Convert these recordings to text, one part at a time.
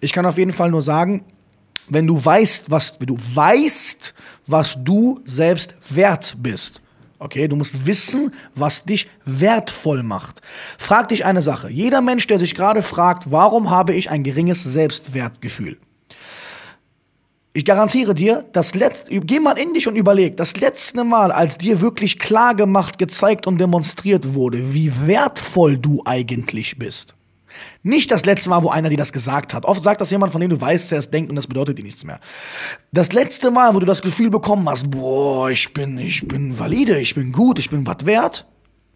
Ich kann auf jeden Fall nur sagen, wenn du weißt, was wenn du weißt, was du selbst wert bist. Okay, du musst wissen, was dich wertvoll macht. Frag dich eine Sache. Jeder Mensch, der sich gerade fragt, warum habe ich ein geringes Selbstwertgefühl? Ich garantiere dir, das letzte, geh mal in dich und überleg, das letzte Mal, als dir wirklich klar gemacht, gezeigt und demonstriert wurde, wie wertvoll du eigentlich bist. Nicht das letzte Mal, wo einer dir das gesagt hat. Oft sagt das jemand, von dem du weißt, der es denkt und das bedeutet dir nichts mehr. Das letzte Mal, wo du das Gefühl bekommen hast, boah, ich bin, ich bin valide, ich bin gut, ich bin was wert,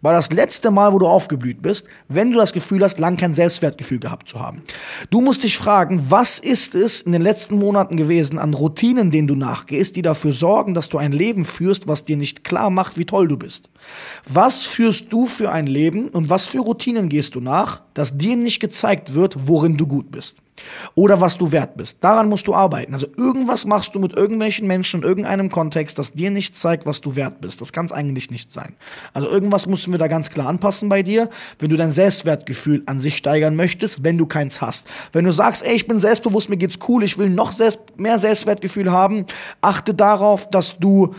war das letzte Mal, wo du aufgeblüht bist, wenn du das Gefühl hast, lang kein Selbstwertgefühl gehabt zu haben. Du musst dich fragen, was ist es in den letzten Monaten gewesen an Routinen, denen du nachgehst, die dafür sorgen, dass du ein Leben führst, was dir nicht klar macht, wie toll du bist. Was führst du für ein Leben und was für Routinen gehst du nach, dass dir nicht gezeigt wird, worin du gut bist? Oder was du wert bist. Daran musst du arbeiten. Also irgendwas machst du mit irgendwelchen Menschen in irgendeinem Kontext, das dir nicht zeigt, was du wert bist. Das kann es eigentlich nicht sein. Also irgendwas müssen wir da ganz klar anpassen bei dir, wenn du dein Selbstwertgefühl an sich steigern möchtest, wenn du keins hast. Wenn du sagst, ey, ich bin selbstbewusst, mir geht's cool, ich will noch selbst, mehr Selbstwertgefühl haben, achte darauf, dass du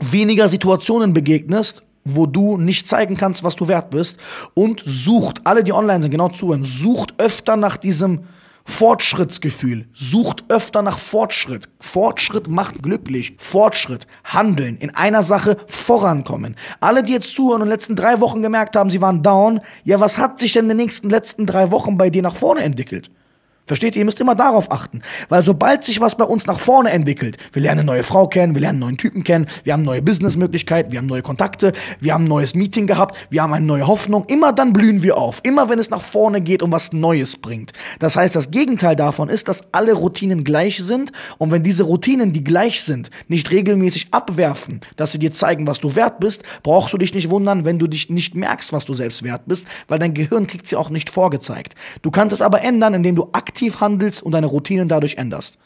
weniger Situationen begegnest, wo du nicht zeigen kannst, was du wert bist und sucht, alle, die online sind, genau zuhören, sucht öfter nach diesem Fortschrittsgefühl. Sucht öfter nach Fortschritt. Fortschritt macht glücklich. Fortschritt, handeln, in einer Sache vorankommen. Alle, die jetzt zuhören und in den letzten drei Wochen gemerkt haben, sie waren down, ja, was hat sich denn in den nächsten letzten drei Wochen bei dir nach vorne entwickelt? Versteht ihr? Ihr müsst immer darauf achten. Weil sobald sich was bei uns nach vorne entwickelt, wir lernen eine neue Frau kennen, wir lernen einen neuen Typen kennen, wir haben neue Businessmöglichkeiten, wir haben neue Kontakte, wir haben ein neues Meeting gehabt, wir haben eine neue Hoffnung, immer dann blühen wir auf. Immer wenn es nach vorne geht und was Neues bringt. Das heißt, das Gegenteil davon ist, dass alle Routinen gleich sind und wenn diese Routinen, die gleich sind, nicht regelmäßig abwerfen, dass sie dir zeigen, was du wert bist, brauchst du dich nicht wundern, wenn du dich nicht merkst, was du selbst wert bist, weil dein Gehirn kriegt sie auch nicht vorgezeigt. Du kannst es aber ändern, indem du aktiv aktiv handelst und deine Routinen dadurch änderst.